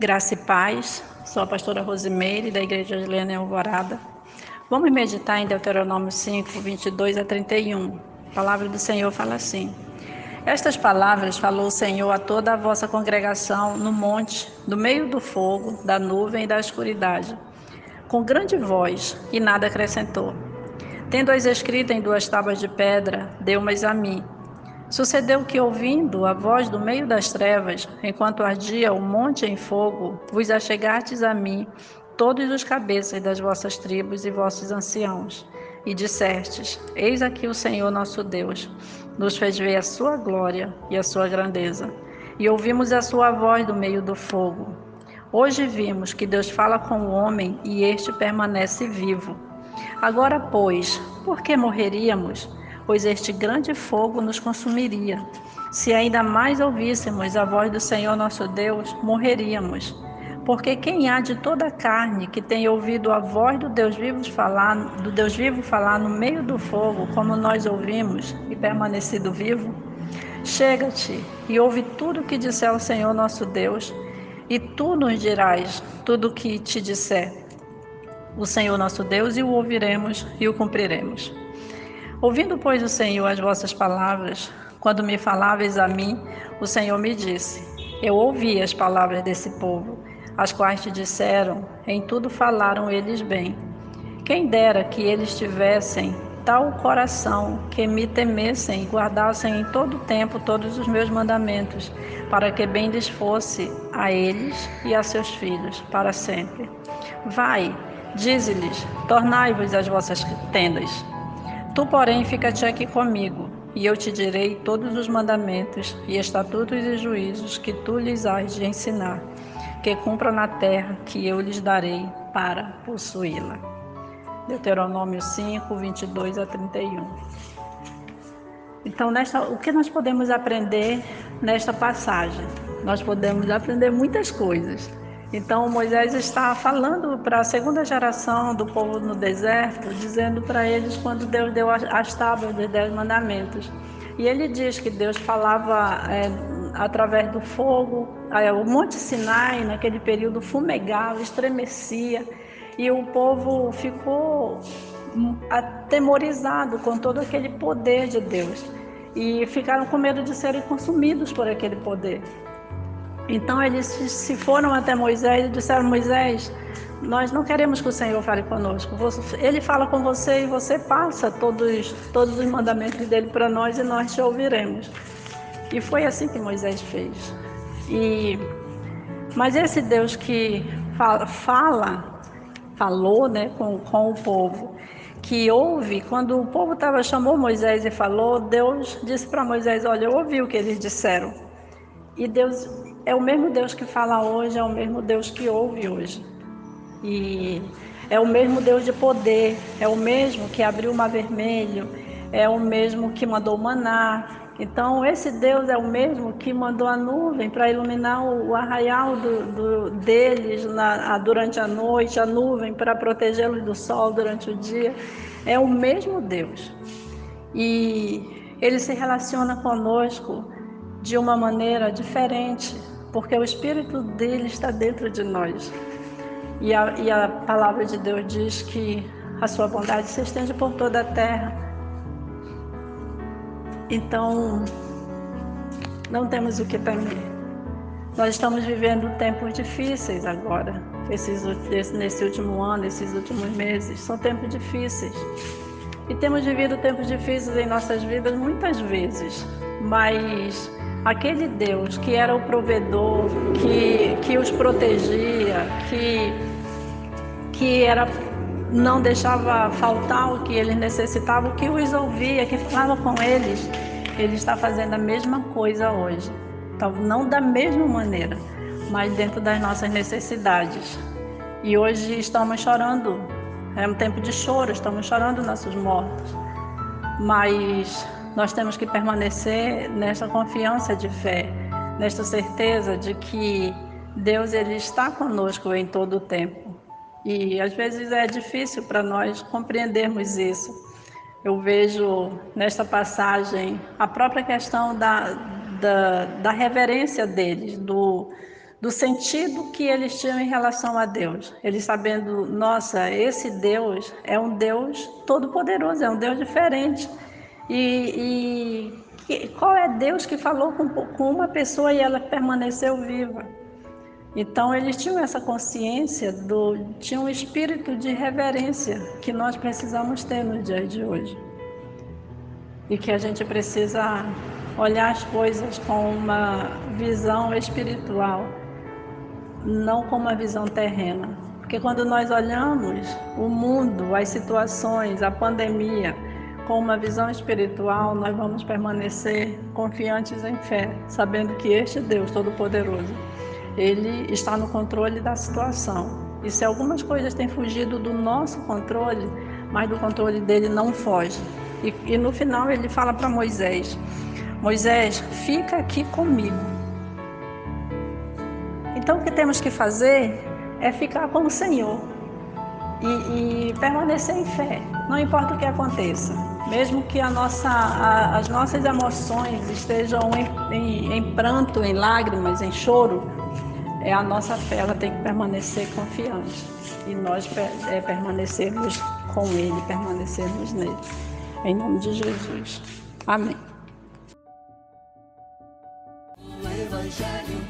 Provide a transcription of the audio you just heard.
Graça e paz. Sou a pastora Rosimeire, da Igreja Lena Alvorada. Vamos meditar em Deuteronômio 5, 22 a 31. A palavra do Senhor fala assim: Estas palavras falou o Senhor a toda a vossa congregação no monte, no meio do fogo, da nuvem e da escuridade, com grande voz, e nada acrescentou. Tendo-as escritas em duas tábuas de pedra, deu-mas a mim Sucedeu que, ouvindo a voz do meio das trevas, enquanto ardia o monte em fogo, vos achegastes a mim, todos os cabeças das vossas tribos e vossos anciãos, e dissestes: Eis aqui o Senhor nosso Deus, nos fez ver a sua glória e a sua grandeza, e ouvimos a sua voz do meio do fogo. Hoje vimos que Deus fala com o homem e este permanece vivo. Agora, pois, por que morreríamos? Pois este grande fogo nos consumiria. Se ainda mais ouvíssemos a voz do Senhor nosso Deus, morreríamos. Porque quem há de toda a carne que tem ouvido a voz do Deus vivo falar, do Deus vivo falar no meio do fogo, como nós ouvimos, e permanecido vivo? Chega-te e ouve tudo o que disser o Senhor nosso Deus, e tu nos dirás tudo o que te disser o Senhor nosso Deus, e o ouviremos e o cumpriremos. Ouvindo, pois, o Senhor as vossas palavras, quando me faláveis a mim, o Senhor me disse: Eu ouvi as palavras desse povo, as quais te disseram, em tudo falaram eles bem. Quem dera que eles tivessem tal coração que me temessem e guardassem em todo tempo todos os meus mandamentos, para que bem lhes fosse a eles e a seus filhos para sempre. Vai, dize-lhes: tornai-vos as vossas tendas Tu, porém, fica-te aqui comigo, e eu te direi todos os mandamentos e estatutos e juízos que tu lhes has de ensinar, que cumpram na terra que eu lhes darei para possuí-la. Deuteronômio 5, 22 a 31. Então, nesta, o que nós podemos aprender nesta passagem? Nós podemos aprender muitas coisas. Então Moisés está falando para a segunda geração do povo no deserto, dizendo para eles quando Deus deu as tábuas dos dez mandamentos. E ele diz que Deus falava é, através do fogo, é, o Monte Sinai, naquele período, fumegava, estremecia, e o povo ficou atemorizado com todo aquele poder de Deus. E ficaram com medo de serem consumidos por aquele poder. Então eles se foram até Moisés e disseram: Moisés, nós não queremos que o Senhor fale conosco. Ele fala com você e você passa todos, todos os mandamentos dele para nós e nós te ouviremos. E foi assim que Moisés fez. E, mas esse Deus que fala, fala falou né, com, com o povo, que ouve, quando o povo tava, chamou Moisés e falou, Deus disse para Moisés: Olha, eu ouvi o que eles disseram. E Deus é o mesmo Deus que fala hoje, é o mesmo Deus que ouve hoje. E é o mesmo Deus de poder, é o mesmo que abriu o mar vermelho, é o mesmo que mandou maná. Então, esse Deus é o mesmo que mandou a nuvem para iluminar o, arraial do, do, deles na, durante a noite, a nuvem para protegê-los do sol durante o dia. É o mesmo Deus. E ele se relaciona conosco de uma maneira diferente, porque o Espírito dele está dentro de nós. E a, e a palavra de Deus diz que a sua bondade se estende por toda a terra. Então, não temos o que temer. Nós estamos vivendo tempos difíceis agora, esses, nesse último ano, esses últimos meses. São tempos difíceis. E temos vivido tempos difíceis em nossas vidas muitas vezes, mas aquele Deus que era o provedor, que, que os protegia, que, que era, não deixava faltar o que eles necessitavam, que os ouvia, que falava com eles, ele está fazendo a mesma coisa hoje. Não da mesma maneira, mas dentro das nossas necessidades. E hoje estamos chorando, é um tempo de choro, estamos chorando nossos mortos. Mas nós temos que permanecer nesta confiança de fé, nesta certeza de que Deus ele está conosco em todo o tempo. E às vezes é difícil para nós compreendermos isso. Eu vejo nesta passagem a própria questão da, da, da reverência deles, do, do sentido que eles tinham em relação a Deus. Eles sabendo, nossa, esse Deus é um Deus todo-poderoso, é um Deus diferente. E, e, qual é Deus que falou com, com uma pessoa e ela permaneceu viva? Então eles tinham essa consciência do, tinham um espírito de reverência que nós precisamos ter no dia de hoje e que a gente precisa olhar as coisas com uma visão espiritual não com uma visão terrena. Porque quando nós olhamos o mundo, as situações, a pandemia, com uma visão espiritual, nós vamos permanecer confiantes em fé, sabendo que este Deus Todo-Poderoso, Ele está no controle da situação. E se algumas coisas têm fugido do nosso controle, mas do controle dele não foge. E, e no final ele fala para Moisés: Moisés, fica aqui comigo então, o que temos que fazer é ficar com o Senhor e, e permanecer em fé, não importa o que aconteça. Mesmo que nossa, a, as nossas emoções estejam em, em, em pranto, em lágrimas, em choro, é a nossa fé ela tem que permanecer confiante e nós é, permanecermos com Ele, permanecermos nele. Em nome de Jesus. Amém. O Evangelho